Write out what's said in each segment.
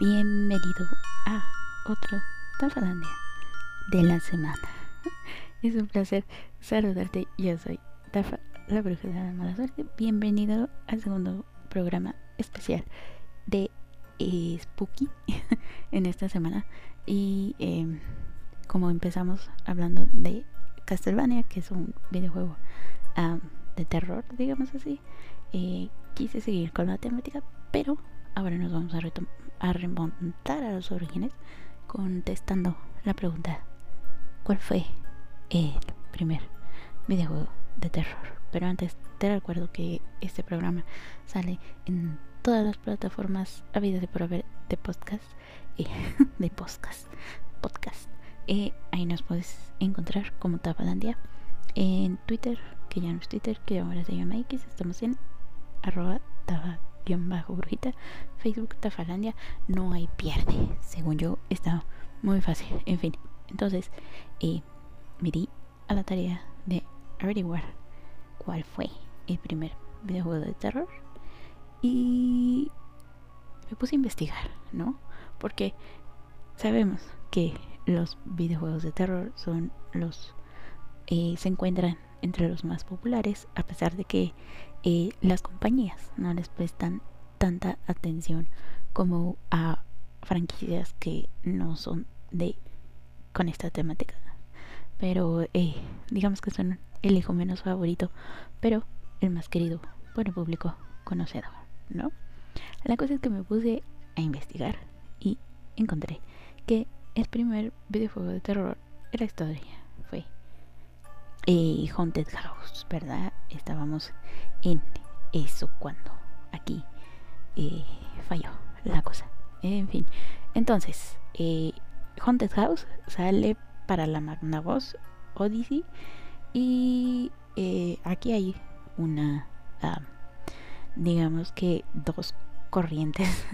Bienvenido a otro Tafalandia de la semana. Es un placer saludarte. Yo soy Tafa, la bruja de la mala suerte. Bienvenido al segundo programa especial de Spooky en esta semana. Y em, como empezamos hablando de Castlevania, que es un videojuego de terror, digamos así, eh, quise seguir con la temática, pero ahora nos vamos a, a remontar a los orígenes contestando la pregunta ¿cuál fue el primer videojuego de terror? Pero antes te recuerdo que este programa sale en todas las plataformas habidas de de podcast eh, de podcast podcast eh, ahí nos puedes encontrar como Tapalandia en Twitter que ya no es Twitter que ahora se llama X estamos en arroba bajo brujita Facebook Tafalandia no hay pierde según yo está muy fácil en fin. Entonces eh, me di a la tarea de averiguar cuál fue el primer videojuego de terror y me puse a investigar no porque sabemos que los videojuegos de terror son los eh, se encuentran entre los más populares a pesar de que eh, las compañías no les prestan tanta atención como a franquicias que no son de con esta temática pero eh, digamos que son el hijo menos favorito pero el más querido por el público conocedor no la cosa es que me puse a investigar y encontré que el primer videojuego de terror de la historia fue eh, Haunted House, ¿verdad? Estábamos en eso cuando aquí eh, falló la cosa. En fin, entonces, eh, Haunted House sale para la Magnavox Odyssey y eh, aquí hay una, ah, digamos que dos corrientes,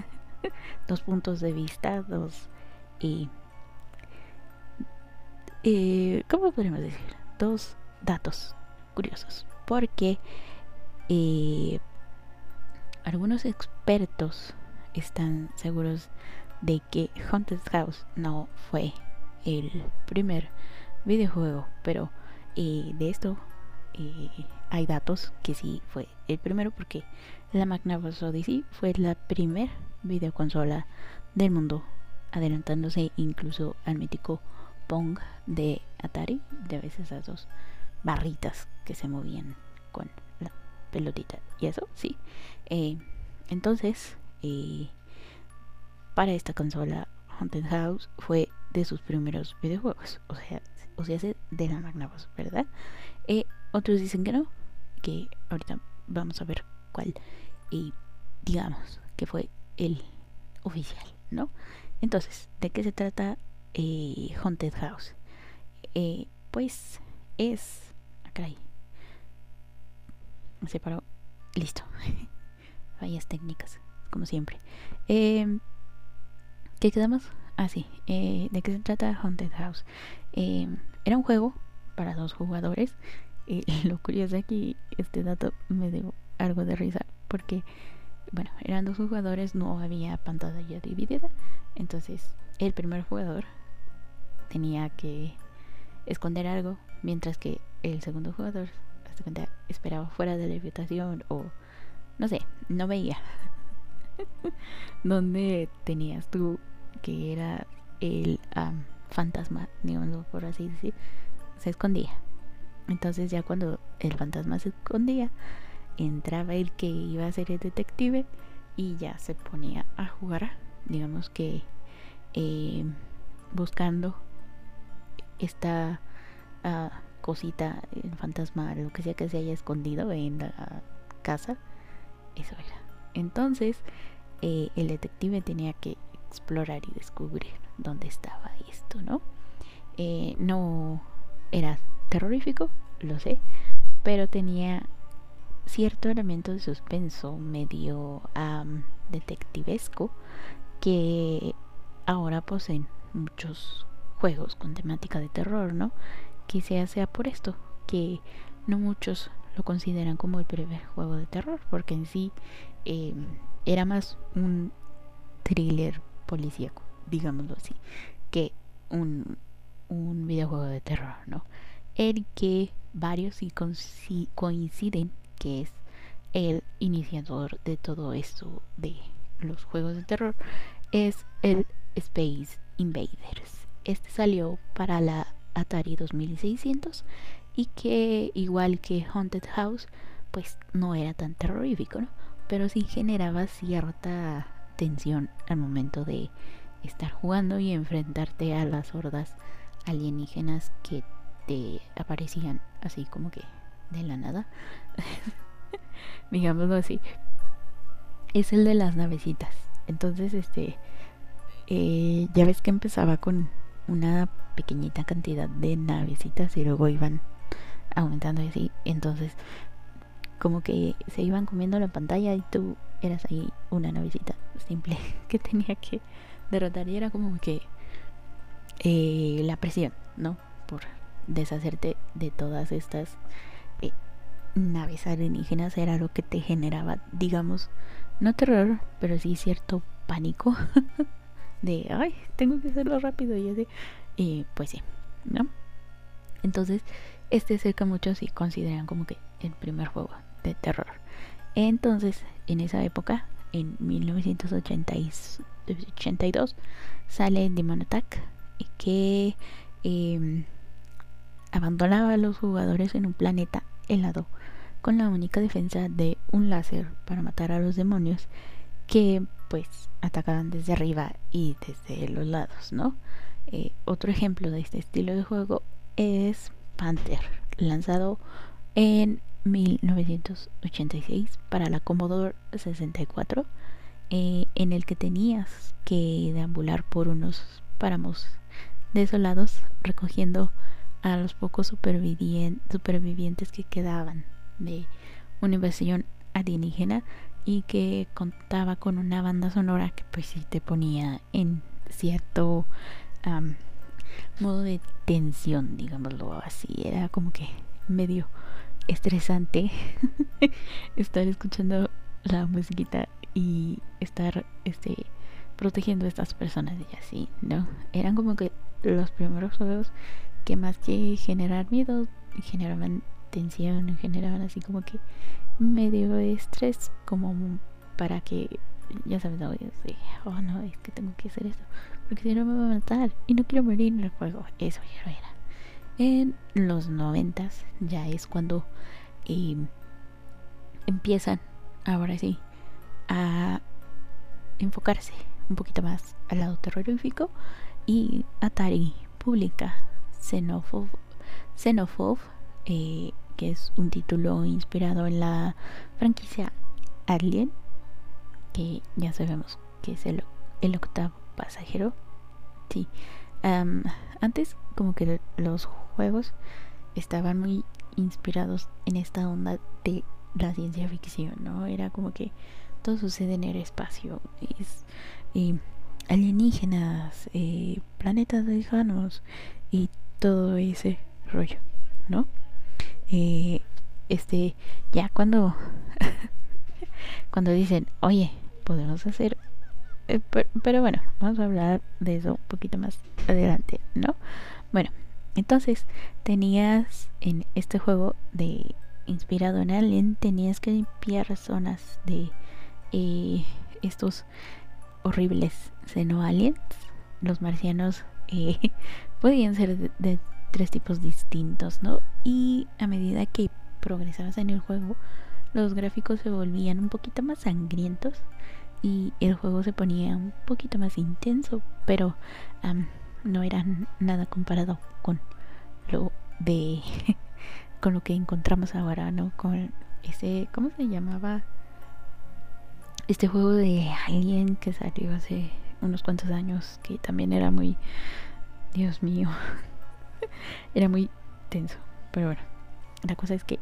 dos puntos de vista, dos... y ¿Cómo podemos decir? Dos datos curiosos. Porque eh, algunos expertos están seguros de que Haunted House no fue el primer videojuego, pero eh, de esto eh, hay datos que sí fue el primero porque la Magnavox Odyssey fue la primer videoconsola del mundo, adelantándose incluso al mítico Pong de Atari, de veces esas dos barritas que se movían con pelotita. ¿Y eso? Sí. Eh, entonces, eh, para esta consola, Haunted House fue de sus primeros videojuegos. O sea, o sea, de la Magnavox, ¿verdad? Eh, otros dicen que no, que ahorita vamos a ver cuál, y digamos que fue el oficial, ¿no? Entonces, ¿de qué se trata Haunted House? pues es... Acá hay se paró. Listo. Fallas técnicas, como siempre. Eh, ¿Qué quedamos? Ah, sí. Eh, ¿De qué se trata Haunted House? Eh, era un juego para dos jugadores. Lo curioso aquí, este dato me dio algo de risa. Porque, bueno, eran dos jugadores, no había pantalla dividida. Entonces, el primer jugador tenía que esconder algo. Mientras que el segundo jugador esperaba fuera de la habitación o no sé, no veía. Donde tenías tú que era el fantasma, digamos por así decir, se escondía. Entonces ya cuando el fantasma se escondía, entraba el que iba a ser el detective y ya se ponía a jugar, digamos que eh, buscando esta uh, cosita, el fantasma, lo que sea que se haya escondido en la casa. Eso era. Entonces, eh, el detective tenía que explorar y descubrir dónde estaba esto, ¿no? Eh, no era terrorífico, lo sé, pero tenía cierto elemento de suspenso medio detectivesco que ahora poseen muchos juegos con temática de terror, ¿no? quizá sea por esto, que no muchos lo consideran como el primer juego de terror, porque en sí em, era más un thriller policíaco, digámoslo así, que un, un videojuego de terror, ¿no? El que varios sí coinciden que es el iniciador de todo esto de los juegos de terror es el Space Invaders. Este salió para la Atari 2600 y que igual que Haunted House pues no era tan terrorífico, ¿no? Pero sí generaba cierta tensión al momento de estar jugando y enfrentarte a las hordas alienígenas que te aparecían así como que de la nada. Digámoslo así. Es el de las navecitas. Entonces, este, eh, ya ves que empezaba con una pequeñita cantidad de navecitas y luego iban aumentando y así. Entonces, como que se iban comiendo la pantalla y tú eras ahí una navecita simple que tenía que derrotar y era como que eh, la presión, ¿no? Por deshacerte de todas estas eh, naves alienígenas era lo que te generaba, digamos, no terror, pero sí cierto pánico de, ay, tengo que hacerlo rápido y así. Y pues sí, ¿no? Entonces, este cerca muchos y consideran como que el primer juego de terror. Entonces, en esa época, en 1982, sale Demon Attack, que em, abandonaba a los jugadores en un planeta helado con la única defensa de un láser para matar a los demonios que pues atacaban desde arriba y desde los lados, ¿no? Eh, otro ejemplo de este estilo de juego es Panther, lanzado en 1986 para la Commodore 64, eh, en el que tenías que deambular por unos páramos desolados recogiendo a los pocos supervivientes que quedaban de una invasión alienígena que contaba con una banda sonora que pues sí te ponía en cierto modo de tensión, digámoslo así. Era como que medio estresante estar escuchando la musiquita y estar este protegiendo a estas personas y así, ¿no? Eran como que los primeros juegos que más que generar miedo generaban tensión generaban así como que medio estrés como para que ya sabes no, oh no es que tengo que hacer esto porque si no me va a matar y no quiero morir en el juego eso ya era. En los noventas ya es cuando eh, empiezan ahora sí a enfocarse un poquito más al lado terrorífico y Atari publica Xenophobe, Xenophobe eh, que es un título inspirado en la franquicia Alien, que ya sabemos que es el, octavo pasajero. Sí. antes como que los juegos estaban muy inspirados en esta onda de la ciencia ficción, ¿no? Era como que todo sucede en el espacio. Es, y alienígenas, eh, planetas lejanos y todo ese rollo, ¿no? Eh, este, ya cuando, cuando dicen, oye, podemos hacer, eh, pero, bueno, vamos a hablar de eso un poquito más adelante, ¿no? Bueno, entonces tenías en este juego de inspirado en Alien, tenías que limpiar zonas de estos horribles aliens los marcianos eh, podían ser de, tres tipos distintos, ¿no? Y a medida que progresabas en el juego, los gráficos se volvían un poquito más sangrientos y el juego se ponía un poquito más intenso, pero no era nada comparado con lo de con lo que encontramos ahora, ¿no? Con ese, ¿cómo se llamaba? Este juego de Alien que salió hace unos cuantos años, que también era muy, Dios mío, era muy tenso. Pero bueno, la cosa es que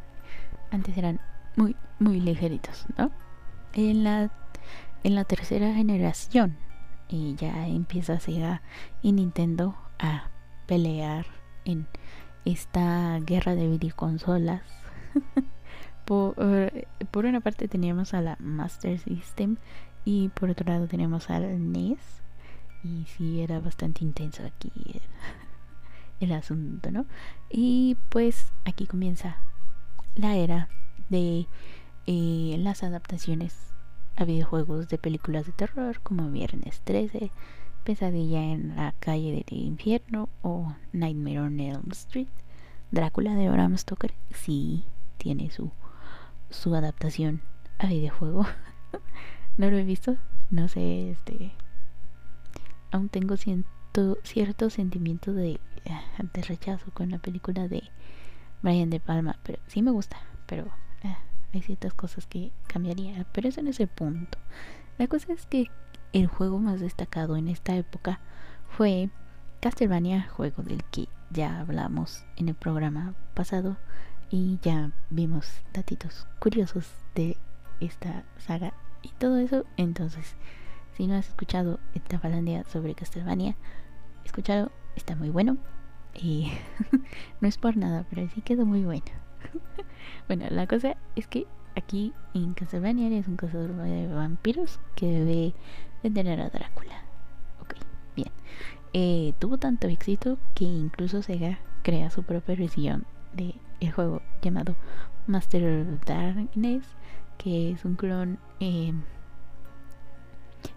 antes eran muy, muy ligeritos, ¿no? En la, en la tercera generación y ya empieza Sega y Nintendo a pelear en esta guerra de videoconsolas. por, por una parte teníamos a la Master System y por otro lado tenemos al NES y sí era bastante intenso aquí el, asunto, ¿no? Y pues aquí comienza la era de eh, las adaptaciones a videojuegos de películas de terror como Viernes 13, Pesadilla en la calle del infierno o Nightmare on Elm Street. Drácula de Bram Stoker sí tiene su, su adaptación a videojuego. no lo he visto, no sé, este aún tengo cierto sentimiento de, eh, de rechazo con la película de Brian De Palma, pero sí me gusta, pero eh, hay ciertas cosas que cambiaría, pero eso no es el punto. La cosa es que el juego más destacado en esta época fue Castlevania, juego del que ya hablamos en el programa pasado y ya vimos datitos curiosos de esta saga y todo eso, entonces si no has escuchado esta falandia sobre Castlevania, escuchado, está muy bueno. Y no es por nada, pero sí quedó muy bueno. bueno, la cosa es que aquí en Castlevania eres un cazador de vampiros que debe detener a Drácula. Ok, bien. Eh, tuvo tanto éxito que incluso Sega crea su propia versión del el juego llamado Master of Darkness, que es un clon eh,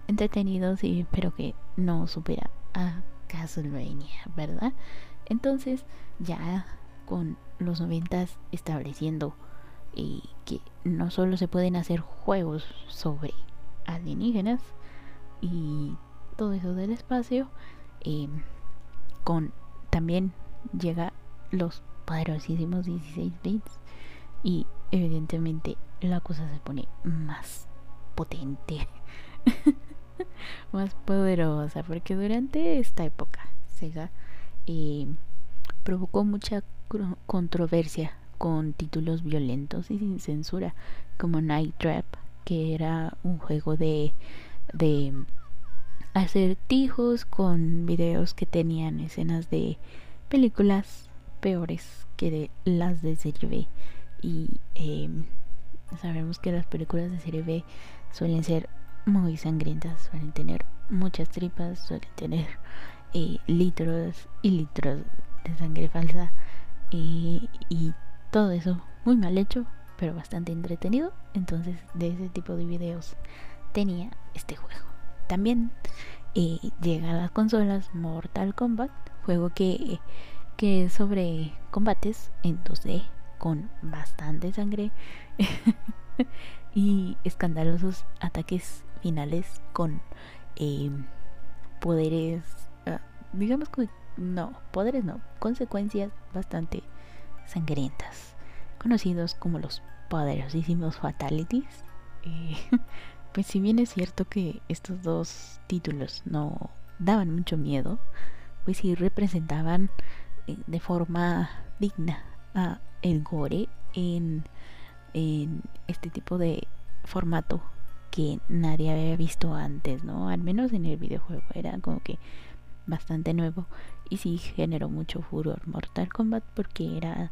entretenido, sí, pero que no supera a Castlevania, ¿verdad? Entonces, ya con los noventas estableciendo y que no solo se pueden hacer juegos sobre alienígenas y todo eso del espacio, eh, con también llega los poderosísimos 16 bits y evidentemente la cosa se pone más potente más poderosa, porque durante esta época Sega provocó mucha controversia con títulos violentos y sin censura, como Night Trap, que era un juego de, de acertijos con videos que tenían escenas de películas peores que de las de serie B. Y em, sabemos que las películas de serie B suelen ser muy sangrientas, suelen tener muchas tripas, suelen tener eh, litros y litros de sangre falsa y todo eso muy mal hecho, pero bastante entretenido. Entonces de ese tipo de videos tenía este juego. También eh, llega a las consolas Mortal Kombat, juego que, que es sobre combates en 2D con bastante sangre y escandalosos ataques finales con eh, poderes, uh, digamos que no, poderes no, consecuencias bastante sangrientas, conocidos como los poderosísimos fatalities. Eh, pues si bien es cierto que estos dos títulos no daban mucho miedo, pues sí representaban eh, de forma digna a el gore en este tipo de formato que nadie había visto antes, ¿no? Al menos en el videojuego era como que bastante nuevo y sí generó mucho furor Mortal Kombat porque era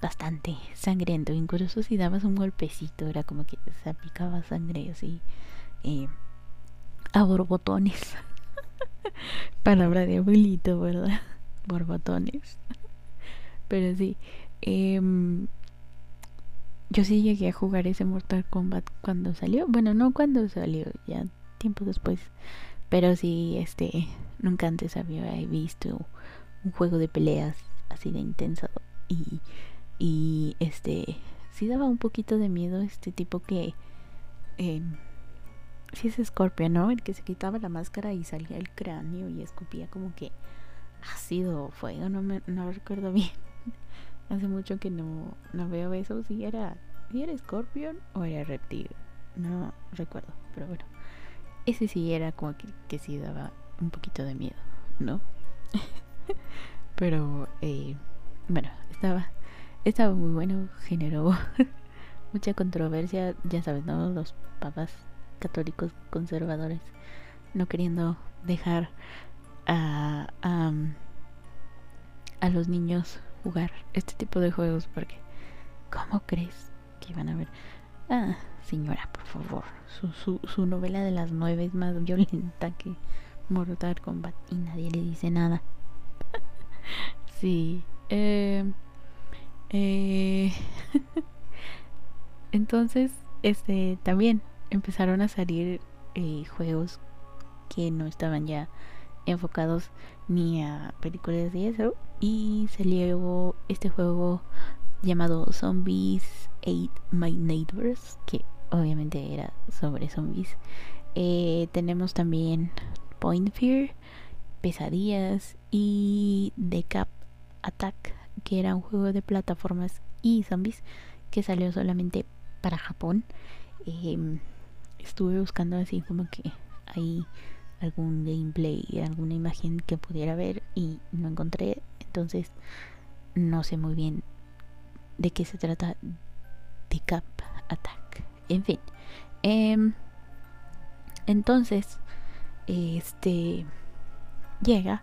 bastante sangriento, incluso si dabas un golpecito era como que se aplicaba sangre así eh, a borbotones. Palabra de abuelito, ¿verdad? Borbotones. Pero sí, eh, yo sí llegué a jugar ese Mortal Kombat cuando salió. Bueno, no cuando salió, ya tiempo después. Pero sí, este, nunca antes había visto un juego de peleas así de intenso. Y, y este, sí daba un poquito de miedo este tipo que... Eh, sí es Scorpion, ¿no? El que se quitaba la máscara y salía el cráneo y escupía como que ácido o fuego, no me no recuerdo bien. Hace mucho que no, no veo eso. Si era, si era Scorpion o era Reptil. No recuerdo. Pero bueno. Ese sí era como que, que sí daba un poquito de miedo, ¿no? pero eh, bueno, estaba, estaba muy bueno. Generó mucha controversia. Ya sabes, ¿no? Los papás católicos conservadores no queriendo dejar a, a, a los niños jugar este tipo de juegos porque ¿cómo crees que van a ver? Ah, señora, por favor, su, su, su novela de las nueve es más violenta que Mortal Kombat y nadie le dice nada. sí. Eh, eh, entonces, este también empezaron a salir eh, juegos que no estaban ya enfocados ni a películas de eso. Y salió este juego llamado Zombies Ate My Neighbors que obviamente era sobre zombies. Eh, tenemos también Point Fear Pesadillas y The Cap Attack que era un juego de plataformas y zombies que salió solamente para Japón. Em, estuve buscando así como que hay algún gameplay, alguna imagen que pudiera ver y no encontré, entonces no sé muy bien de qué se trata de Cap Attack. En fin, em, entonces este llega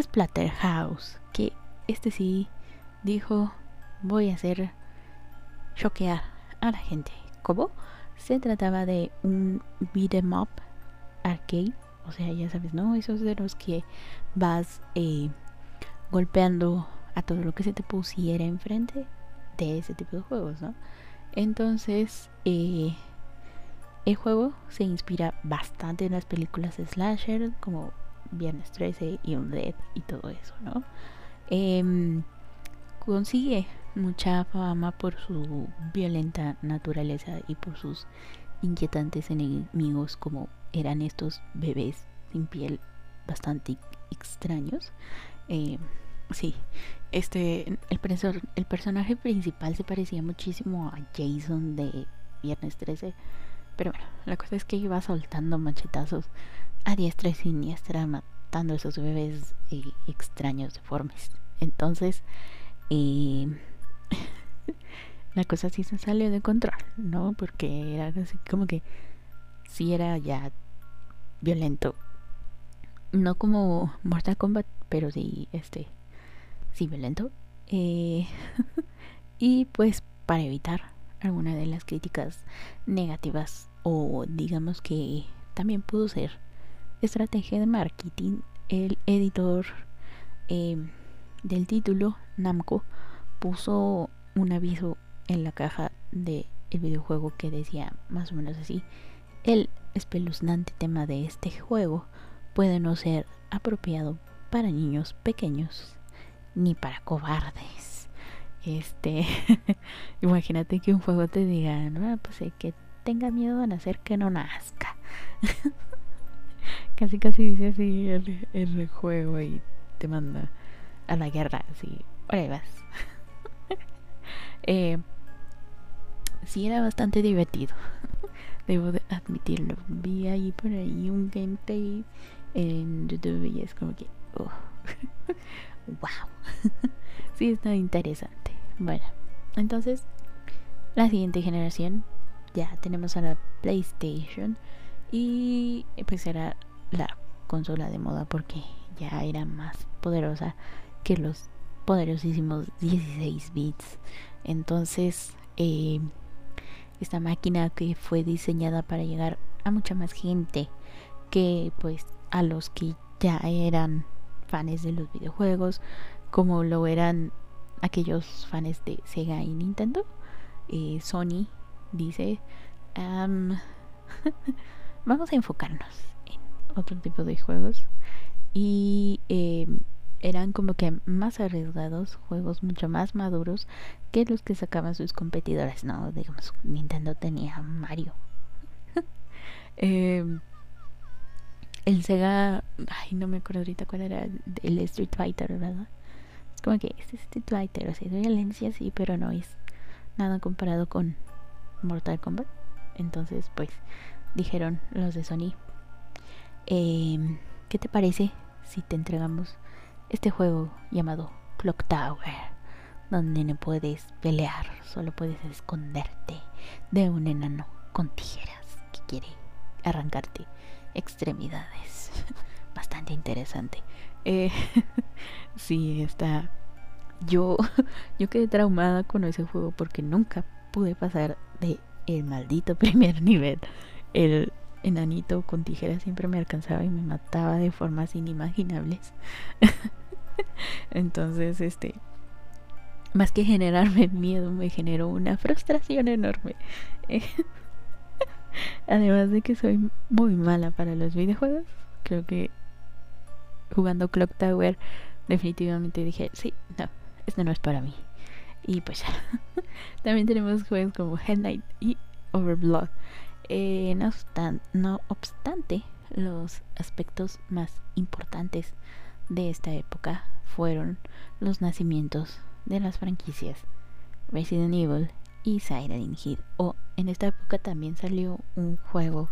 Splatterhouse, que este sí dijo voy a hacer choquear a la gente. ¿Cómo? Se trataba de un beat em up arcade. O sea, ya sabes, ¿no? Esos de los que vas eh, golpeando a todo lo que se te pusiera enfrente de ese tipo de juegos, ¿no? Entonces, eh, el juego se inspira bastante en las películas de slasher, como Viernes 13 y Undead y todo eso, ¿no? Em, consigue mucha fama por su violenta naturaleza y por sus inquietantes enemigos como eran estos bebés sin piel bastante extraños. Eh, sí, este el, el personaje principal se parecía muchísimo a Jason de Viernes 13. Pero bueno, la cosa es que iba soltando machetazos a diestra y siniestra, matando a esos bebés eh, extraños, deformes. Entonces, eh, la cosa sí se salió de control, ¿no? Porque era así como que sí era ya violento. No como Mortal Kombat, pero sí, este, sí violento. Eh, y pues para evitar alguna de las críticas negativas o digamos que también pudo ser estrategia de marketing, el editor eh, del título, Namco, puso un aviso en la caja del el videojuego que decía más o menos así, el espeluznante tema de este juego puede no ser apropiado para niños pequeños ni para cobardes. Este, imagínate que un juego te diga, no, pues que tenga miedo a nacer que no nazca. casi casi dice así el, el juego y te manda a la guerra, así, pruebas. eh, sí era bastante divertido, debo de admitirlo. Vi ahí por ahí un gameplay en YouTube y es como que, oh, wow, sí está interesante. Bueno, entonces la siguiente generación ya tenemos a la PlayStation y pues era la consola de moda porque ya era más poderosa que los poderosísimos 16 bits. Entonces, eh, esta máquina que fue diseñada para llegar a mucha más gente que pues a los que ya eran fans de los videojuegos, como lo eran aquellos fans de Sega y Nintendo. Eh, Sony dice, vamos a enfocarnos en otro tipo de juegos y eh, eran como que más arriesgados, juegos mucho más maduros que los que sacaban sus competidores, ¿no? Digamos, Nintendo tenía Mario. Em, el Sega, ay, no me acuerdo ahorita cuál era, el Street Fighter, ¿verdad? Es como que este Street Fighter, o sea, de violencia sí, pero no es nada comparado con Mortal Kombat. Entonces, pues, dijeron los de Sony, eh, ¿qué te parece si te entregamos este juego llamado Clock Tower, donde no puedes pelear, solo puedes esconderte de un enano con tijeras que quiere arrancarte extremidades. Bastante interesante. Eh, sí, está. Yo, yo quedé traumada con ese juego porque nunca pude pasar de el maldito primer nivel. El enanito con tijeras siempre me alcanzaba y me mataba de formas inimaginables. Entonces, este, más que generarme miedo, me generó una frustración enorme. Además de que soy muy mala para los videojuegos, creo que jugando Clock Tower definitivamente dije, sí, no, esto no es para mí. Y pues ya. También tenemos juegos como Headlight y Overblood. Eh, no, no obstante, los aspectos más importantes de esta época fueron los nacimientos de las franquicias Resident Evil y Silent Hill. O en esta época también salió un juego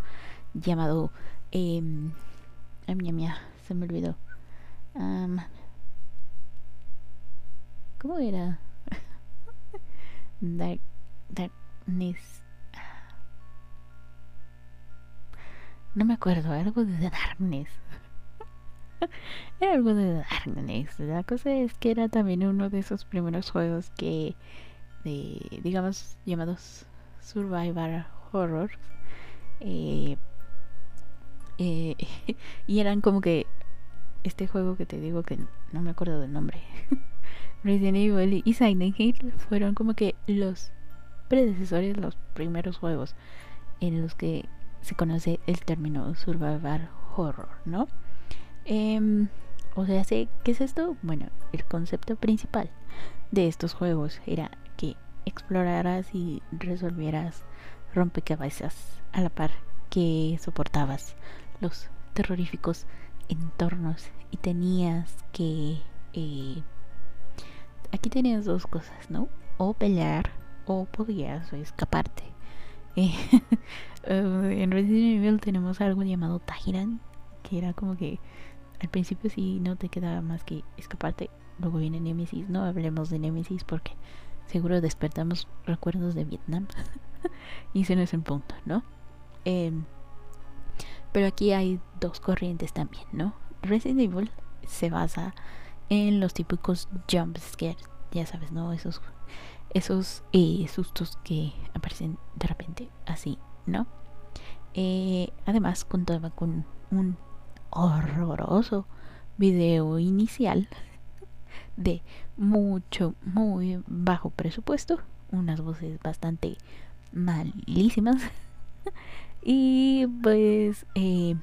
llamado... Eh, ay, mía, se me olvidó. ¿Cómo era? Dark, Darkness. No me acuerdo, algo de Darkness. era algo de Darkness. La cosa es que era también uno de esos primeros juegos que, de, digamos, llamados Survivor Horror. Eh, eh, y eran como que este juego que te digo que no me acuerdo del nombre. Resident Evil y Silent Hill fueron como que los predecesores, los primeros juegos en los que se conoce el término survival horror, ¿no? Em, o sea, ¿qué es esto? Bueno, el concepto principal de estos juegos era que exploraras y resolvieras rompecabezas a la par que soportabas los terroríficos entornos y tenías que eh, aquí tenías dos cosas, ¿no? O pelear o podías escaparte. Eh, en Resident Evil tenemos algo llamado Tajiran, que era como que al principio sí no te quedaba más que escaparte. Luego viene Nemesis, no hablemos de Nemesis porque seguro despertamos recuerdos de Vietnam. y ese no es el punto, ¿no? Em, pero aquí hay dos corrientes también, ¿no? Resident Evil se basa en los típicos jump scares, ya sabes, ¿no? Esos, esos eh, sustos que aparecen de repente así, ¿no? Eh, además contaba con un horroroso video inicial de mucho, muy bajo presupuesto, unas voces bastante malísimas y pues eh,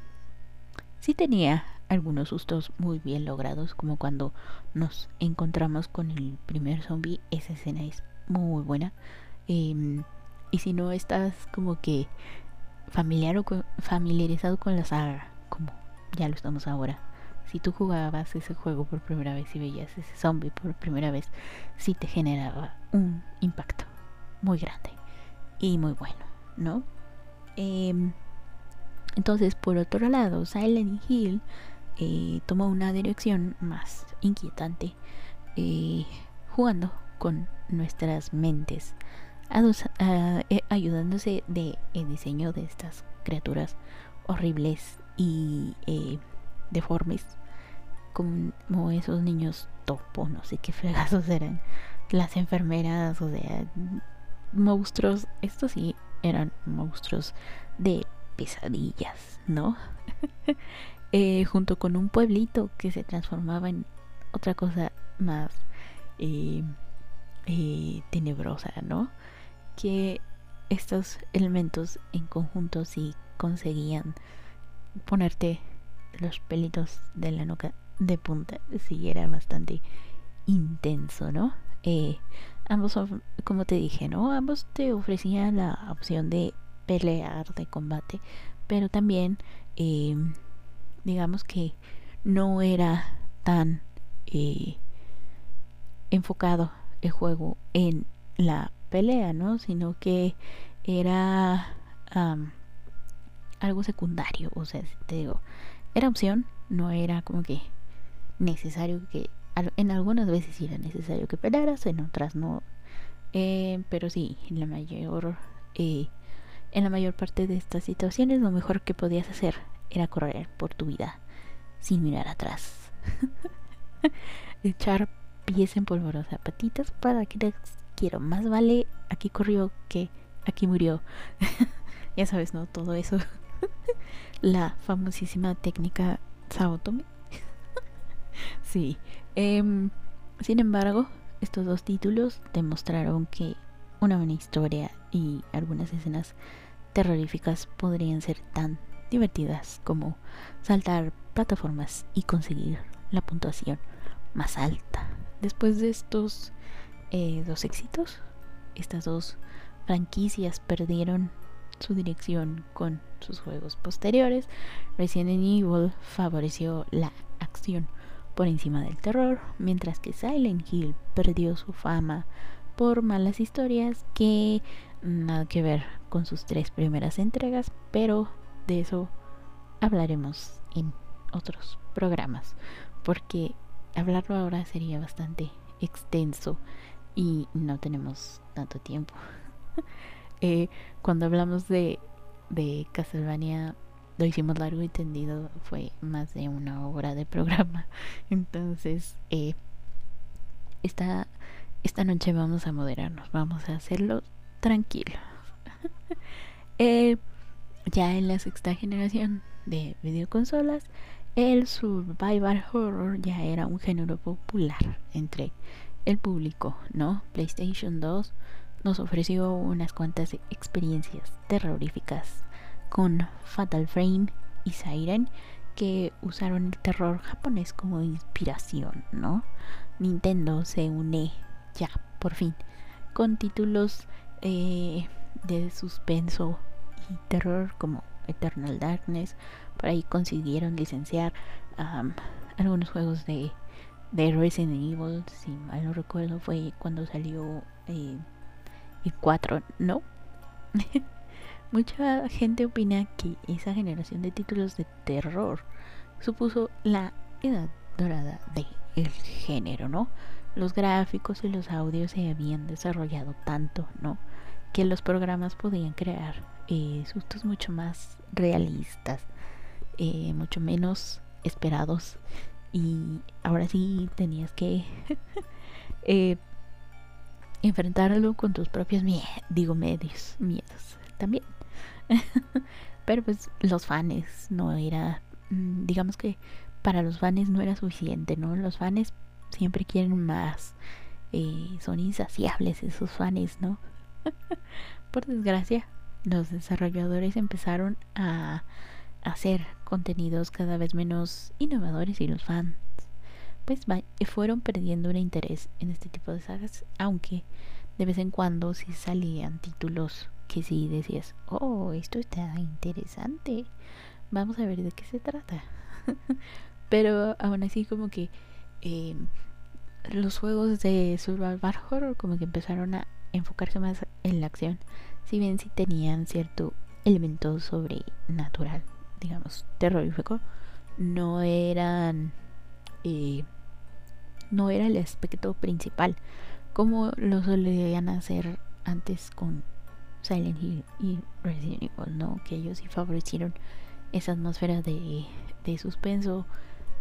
sí tenía algunos sustos muy bien logrados, como cuando nos encontramos con el primer zombie. Esa escena es muy buena. Em, y si no estás como que familiar o familiarizado con la saga, como ya lo estamos ahora. Si tú jugabas ese juego por primera vez y veías ese zombie por primera vez, sí te generaba un impacto muy grande y muy bueno, ¿no? Em, entonces, por otro lado, Silent Hill eh, tomó una dirección más inquietante, eh, jugando con nuestras mentes, eh, ayudándose de el diseño de estas criaturas horribles y deformes, como esos niños topo, no sé qué fregazos eran, las enfermeras, o sea, monstruos, estos sí eran monstruos de pesadillas, ¿no? Eh, junto con un pueblito que se transformaba en otra cosa más eh, eh, tenebrosa, ¿no? Que estos elementos en conjunto sí conseguían ponerte los pelitos de la nuca de punta, sí era bastante intenso, ¿no? ambos, como te dije, ¿no? Ambos te ofrecían la opción de pelear, de combate, pero también digamos que no era tan eh, enfocado el juego en la pelea, ¿no? Sino que era algo secundario, o sea, te digo, era opción, no era como que necesario que en algunas veces era necesario que pelearas, en otras no. Eh, pero sí, en la mayor eh, en la mayor parte de estas situaciones lo mejor que podías hacer era correr por tu vida sin mirar atrás. Echar pies en polvorosa, patitas para que les quiero. Más vale aquí corrió que aquí murió. ya sabes, ¿no? Todo eso. la famosísima técnica Saotome. sí. Em, sin embargo, estos dos títulos demostraron que una buena historia y algunas escenas terroríficas podrían ser tan divertidas como saltar plataformas y conseguir la puntuación más alta. Después de estos eh, dos éxitos, estas dos franquicias perdieron su dirección con sus juegos posteriores. Resident Evil favoreció la acción por encima del terror, mientras que Silent Hill perdió su fama por malas historias que nada que ver con sus tres primeras entregas, pero de eso hablaremos en otros programas, porque hablarlo ahora sería bastante extenso y no tenemos tanto tiempo. Eh, cuando hablamos de, Castlevania lo hicimos largo y tendido, fue más de una hora de programa. Entonces, eh, esta, esta noche vamos a moderarnos, vamos a hacerlo tranquilo. Eh, ya en la sexta generación de videoconsolas, el survival horror ya era un género popular entre el público, ¿no? PlayStation 2 nos ofreció unas cuantas experiencias terroríficas con Fatal Frame y Siren que usaron el terror japonés como inspiración, ¿no? Nintendo se une ya, por fin, con títulos eh, de suspenso y terror como Eternal Darkness. Por ahí consiguieron licenciar algunos juegos de, de Resident Evil, si mal no recuerdo, fue cuando salió eh, el 4, ¿no? Mucha gente opina que esa generación de títulos de terror supuso la edad dorada del género, ¿no? Los gráficos y los audios se habían desarrollado tanto, ¿no? Que los programas podían crear eh, sustos mucho más realistas, eh, mucho menos esperados. Y ahora sí tenías que eh, enfrentarlo con tus propios miedos, digo medios, miedos también. Pero pues los fans no era, mm, digamos que para los fans no era suficiente, ¿no? Los fans siempre quieren más. Eh, son insaciables esos fans, ¿no? Por desgracia, los desarrolladores empezaron a hacer contenidos cada vez menos innovadores y los fans pues fueron perdiendo un interés en este tipo de sagas, aunque de vez en cuando sí salían títulos que sí decías, oh, esto está interesante, vamos a ver de qué se trata. Pero aún así como que em, los juegos de survival horror como que empezaron a enfocarse más en la acción, si bien sí tenían cierto elemento sobrenatural, digamos, terrorífico, no eran... Eh, no era el aspecto principal como lo solían hacer antes con Silent Hill y Resident Evil, ¿no? Que ellos sí favorecieron esa atmósfera de, de suspenso,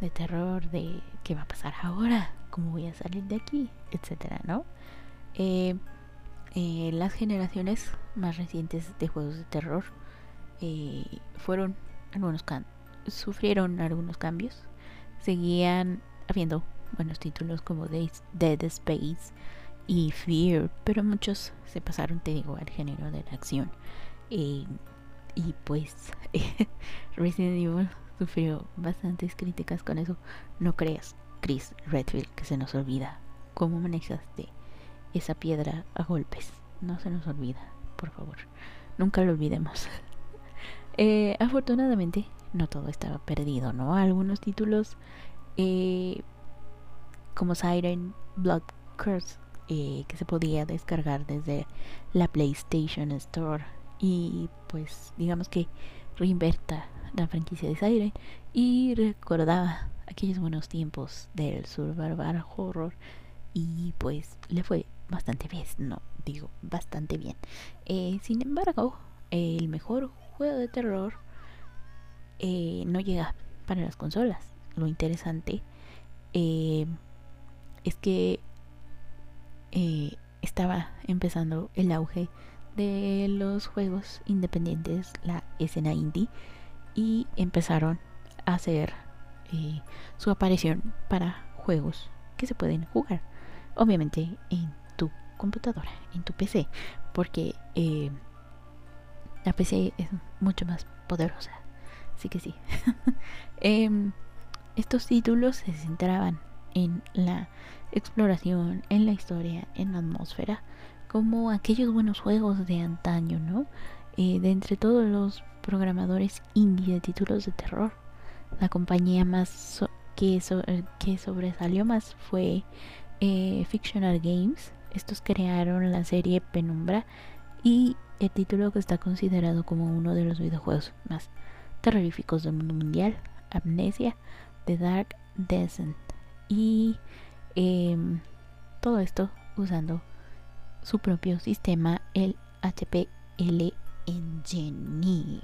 de terror, de qué va a pasar ahora, cómo voy a salir de aquí, etcétera, ¿no? Eh, eh, las generaciones más recientes de juegos de terror eh, fueron algunos sufrieron algunos cambios, seguían habiendo buenos títulos como Dead Space y Fear, pero muchos se pasaron, te digo, al género de la acción. y pues Resident Evil sufrió bastantes críticas con eso. No creas, Chris Redfield, que se nos olvida cómo manejaste esa piedra a golpes. No se nos olvida, por favor. Nunca lo olvidemos. Eh, afortunadamente, no todo estaba perdido, ¿no? Algunos títulos eh, como Siren Blood Curse eh, que se podía descargar desde la PlayStation Store y pues digamos que reinverta la franquicia de Siren y recordaba aquellos buenos tiempos del survival horror y pues le fue bastante bien, no digo bastante bien. Eh, sin embargo, el mejor juego de terror eh, no llega para las consolas. Lo interesante es que eh, estaba empezando el auge de los juegos independientes, la escena indie, y empezaron a hacer eh, su aparición para juegos que se pueden jugar. Obviamente en tu computadora, en tu PC, porque eh, la PC es mucho más poderosa. Así que sí. Em, estos títulos se centraban en la exploración, en la historia, en la atmósfera, como aquellos buenos juegos de antaño, ¿no? Eh, de entre todos los programadores indie de títulos de terror, la compañía más que, que sobresalió más fue eh, Fictional Games. Estos crearon la serie Penumbra y el título que está considerado como uno de los videojuegos más terroríficos del mundo mundial, Amnesia, The Dark Descent. Y em, todo esto usando su propio sistema, el HPL Engine.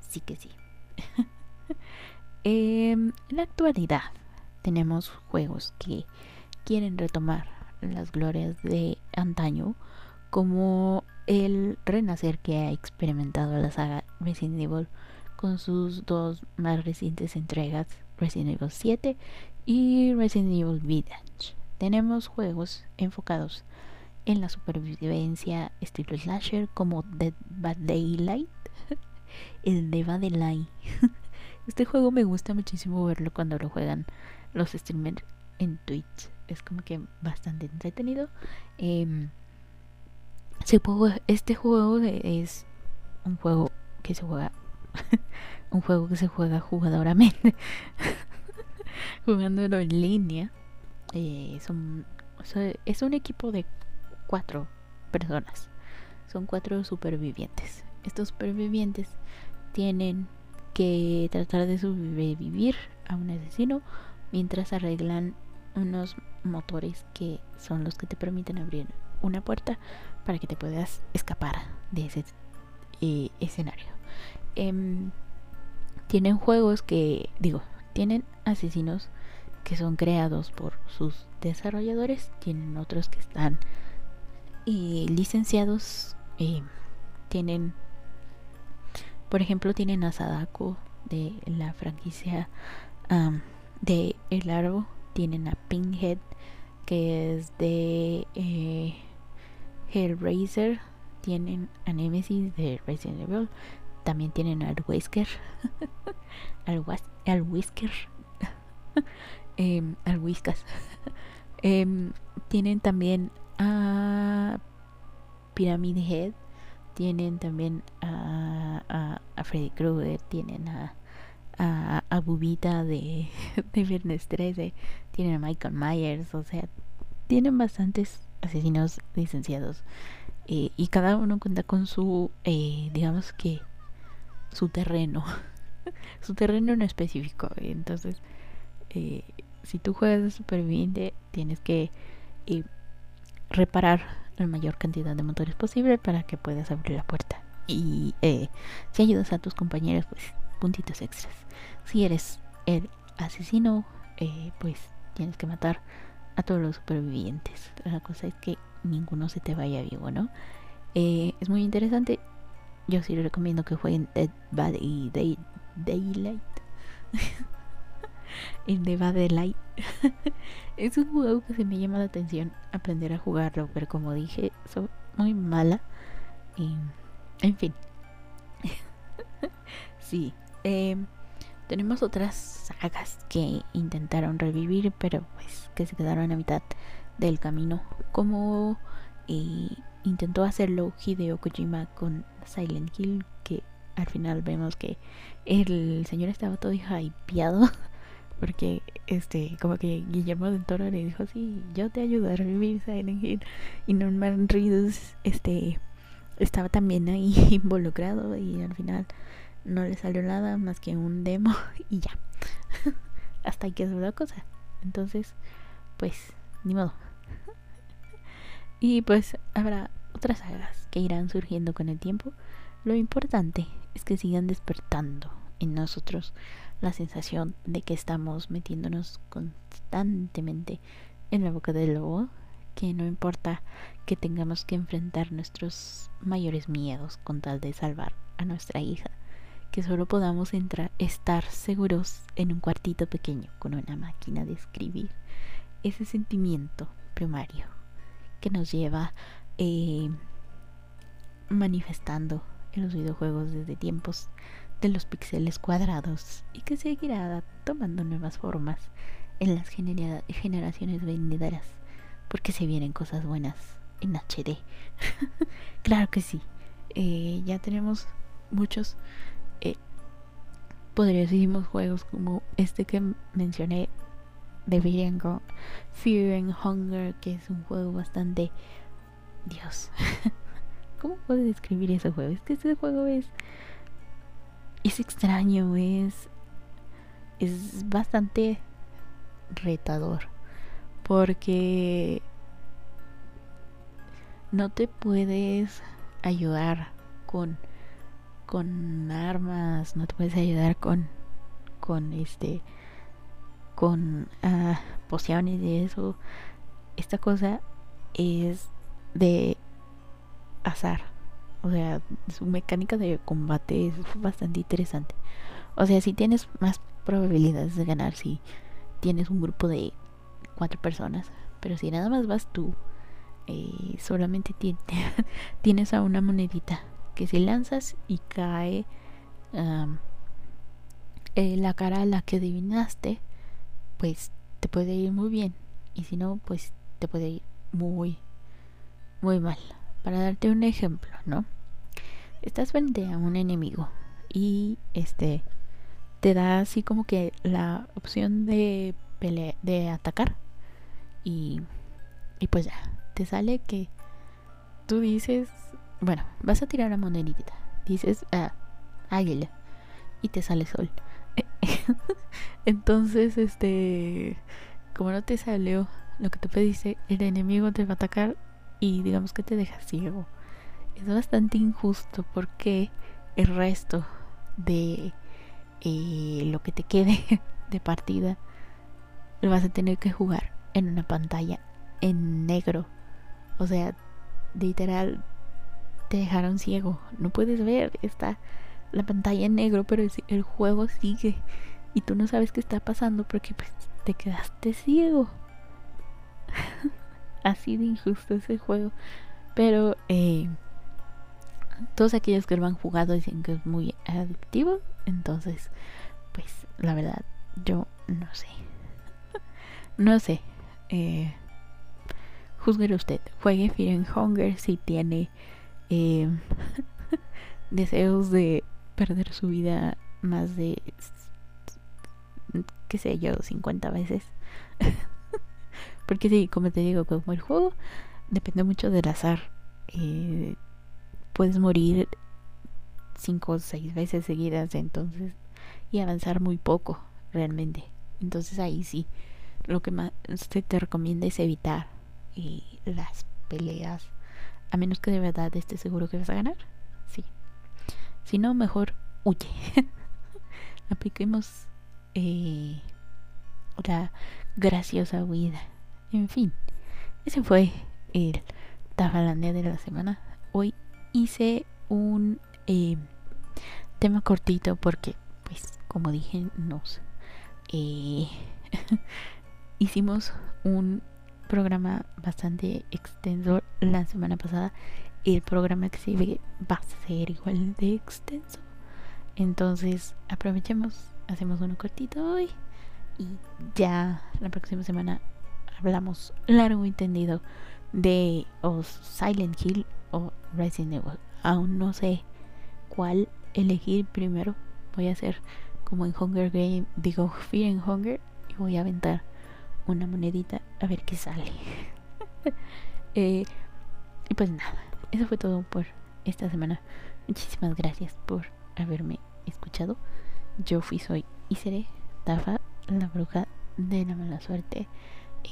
Sí que sí. Em, en la actualidad tenemos juegos que quieren retomar las glorias de antaño como el renacer que ha experimentado la saga Resident Evil con sus dos más recientes entregas, Resident Evil 7 y Resident Evil Village. Tenemos juegos enfocados en la supervivencia estilo slasher como Dead by Daylight, el de Daylight. Este juego me gusta muchísimo verlo cuando lo juegan los streamers en Twitch. Es como que bastante entretenido. Eh, este juego es un juego que se juega un juego que se juega jugadoramente jugándolo en línea eh, es, un, es un equipo de cuatro personas son cuatro supervivientes estos supervivientes tienen que tratar de sobrevivir a un asesino mientras arreglan unos motores que son los que te permiten abrir una puerta para que te puedas escapar de ese eh, escenario. Em, tienen juegos que, digo, tienen asesinos que son creados por sus desarrolladores, tienen otros que están eh, licenciados, eh, tienen, por ejemplo, tienen a Sadako de la franquicia de El Arbo, tienen a Pinhead que es de Hellraiser, tienen a Nemesis de Resident Evil, también tienen al Whisker, al, al Whisker, em, al Whiskas. Em, tienen también a Pyramid Head, tienen también a, a, Freddy Krueger, tienen a, a, a Bubita de, de Viernes 13, tienen a Michael Myers, o sea, tienen bastantes asesinos licenciados. Eh, y cada uno cuenta con su eh, digamos que su terreno su terreno en específico entonces eh, si tú juegas de superviviente tienes que reparar la mayor cantidad de motores posible para que puedas abrir la puerta y si ayudas a tus compañeros pues puntitos extras si eres el asesino pues tienes que matar a todos los supervivientes. La cosa es que ninguno se te vaya vivo, ¿no? Eh, es muy interesante. Yo sí recomiendo que jueguen Dead by Day, Daylight. el de Daylight. es un juego que se me llama la atención aprender a jugarlo, pero como dije, soy muy mala. Y, en fin. sí. Eh, tenemos otras sagas que intentaron revivir, pero pues que se quedaron a mitad del camino. Como eh, intentó hacerlo Hideo Kojima con Silent Hill, que al final vemos que el señor estaba todo hypeado. Porque este, como que Guillermo del Toro le dijo, sí, yo te ayudo a revivir Silent Hill. Y Norman Reedus este estaba también ahí involucrado y al final no le salió nada más que un demo y ya. Hasta ahí quedó la cosa. Entonces, pues, ni modo. y pues habrá otras sagas que irán surgiendo con el tiempo. Lo importante es que sigan despertando en nosotros la sensación de que estamos metiéndonos constantemente en la boca del lobo que no importa que tengamos que enfrentar nuestros mayores miedos con tal de salvar a nuestra hija, que solo podamos entrar, estar seguros en un cuartito pequeño con una máquina de escribir. Ese sentimiento primario que nos lleva eh, manifestando en los videojuegos desde tiempos de los píxeles cuadrados y que seguirá tomando nuevas formas en las generaciones venideras porque se vienen cosas buenas en HD. claro que sí. Eh, ya tenemos muchos eh, poderosísimos juegos como este que mencioné de Fear and Hunger, que es un juego bastante... Dios. ¿Cómo puedo describir ese juego? Es que ese juego es... Es extraño, es... Es bastante retador. Porque no te puedes ayudar con con armas, no te puedes ayudar con con este con uh, pociones y eso. Esta cosa es de azar. O sea, su mecánica de combate es bastante interesante. O sea, si tienes más probabilidades de ganar si tienes un grupo de cuatro personas. Pero si nada más vas tú, eh, solamente tienes a una monedita que si lanzas y cae eh, la cara a la que adivinaste, pues te puede ir muy bien. Y si no, pues te puede ir muy, muy mal. Para darte un ejemplo, ¿no? Estás frente a un enemigo y este te da así como que la opción de de atacar y y pues ya te sale que tú dices bueno vas a tirar la monedita dices ah, águila y te sale sol Entonces, este, como no te salió lo que te pediste, el enemigo te va a atacar y digamos que te deja ciego. Es bastante injusto porque el resto de eh, lo que te quede de partida lo vas a tener que jugar en una pantalla en negro. O sea, literal te dejaron ciego. No puedes ver, está la pantalla en negro, pero el, juego sigue y tú no sabes qué está pasando porque pues te quedaste ciego. Así de injusto ese juego. Pero eh, todos aquellos que lo han jugado dicen que es muy adictivo. Entonces, pues la verdad, yo no sé. no sé. Eh, usted. Juegue Fear and Hunger si tiene eh, deseos de perder su vida más de, qué sé yo, 50 veces. Porque sí, como te digo, como el juego depende mucho del azar. Eh, puedes morir 5 o 6 veces seguidas, entonces, y avanzar muy poco, realmente. Entonces ahí sí, lo que más se te recomienda es evitar eh, las peleas, a menos que de verdad estés seguro que vas a ganar. Sí. Si no, mejor huye. Apliquemos eh, la graciosa huida. En fin, ese fue el tafalanea de la semana. Hoy hice un eh, tema cortito porque, pues, como dije, nos eh, hicimos un programa bastante extenso la semana pasada el programa que ve va a ser igual de extenso. Entonces aprovechemos, hacemos uno cortito hoy y ya la próxima semana hablamos largo y tendido de o Silent Hill o Resident Evil. Aún no sé cuál elegir primero. Voy a hacer como en Hunger Game, digo Fear and Hunger y voy a aventar una monedita a ver qué sale. eh, y pues nada, eso fue todo por esta semana. Muchísimas gracias por haberme escuchado. Yo fui, soy y seré Tafa, la bruja de la mala suerte.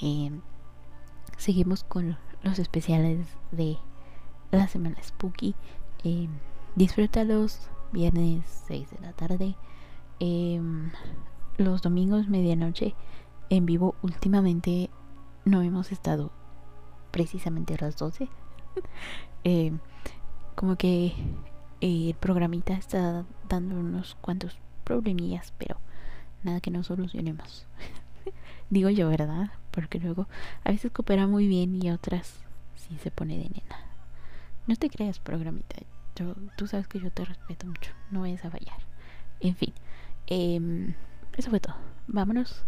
Eh, seguimos con los especiales de la semana spooky. Eh, disfrútalos viernes 6 de la tarde. Eh, los domingos medianoche en vivo últimamente no hemos estado precisamente a las 12. Eh, como que eh, el programita está dando unos cuantos problemillas, pero nada que no solucionemos. Digo yo, ¿verdad? Porque luego a veces coopera muy bien y otras sí se pone de nena. No te creas, programita. Yo, tú sabes que yo te respeto mucho. No vayas a fallar. En fin, em, eso fue todo. Vámonos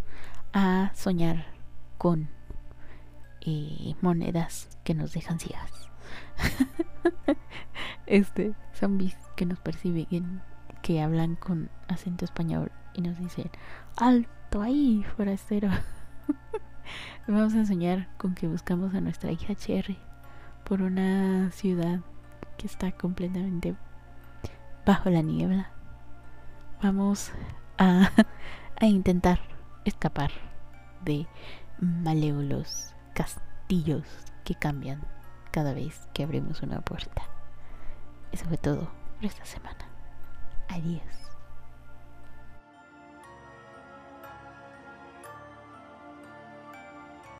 a soñar con eh, monedas que nos dejan ciegas. este, zombies que nos perciben, que hablan con acento español y nos dicen, ahí, forastero. Vamos a soñar con que buscamos a nuestra hija Cherry por una ciudad que está completamente bajo la niebla. Vamos a, a intentar escapar de malévolos castillos que cambian cada vez que abrimos una puerta. Eso fue todo por esta semana. Adiós.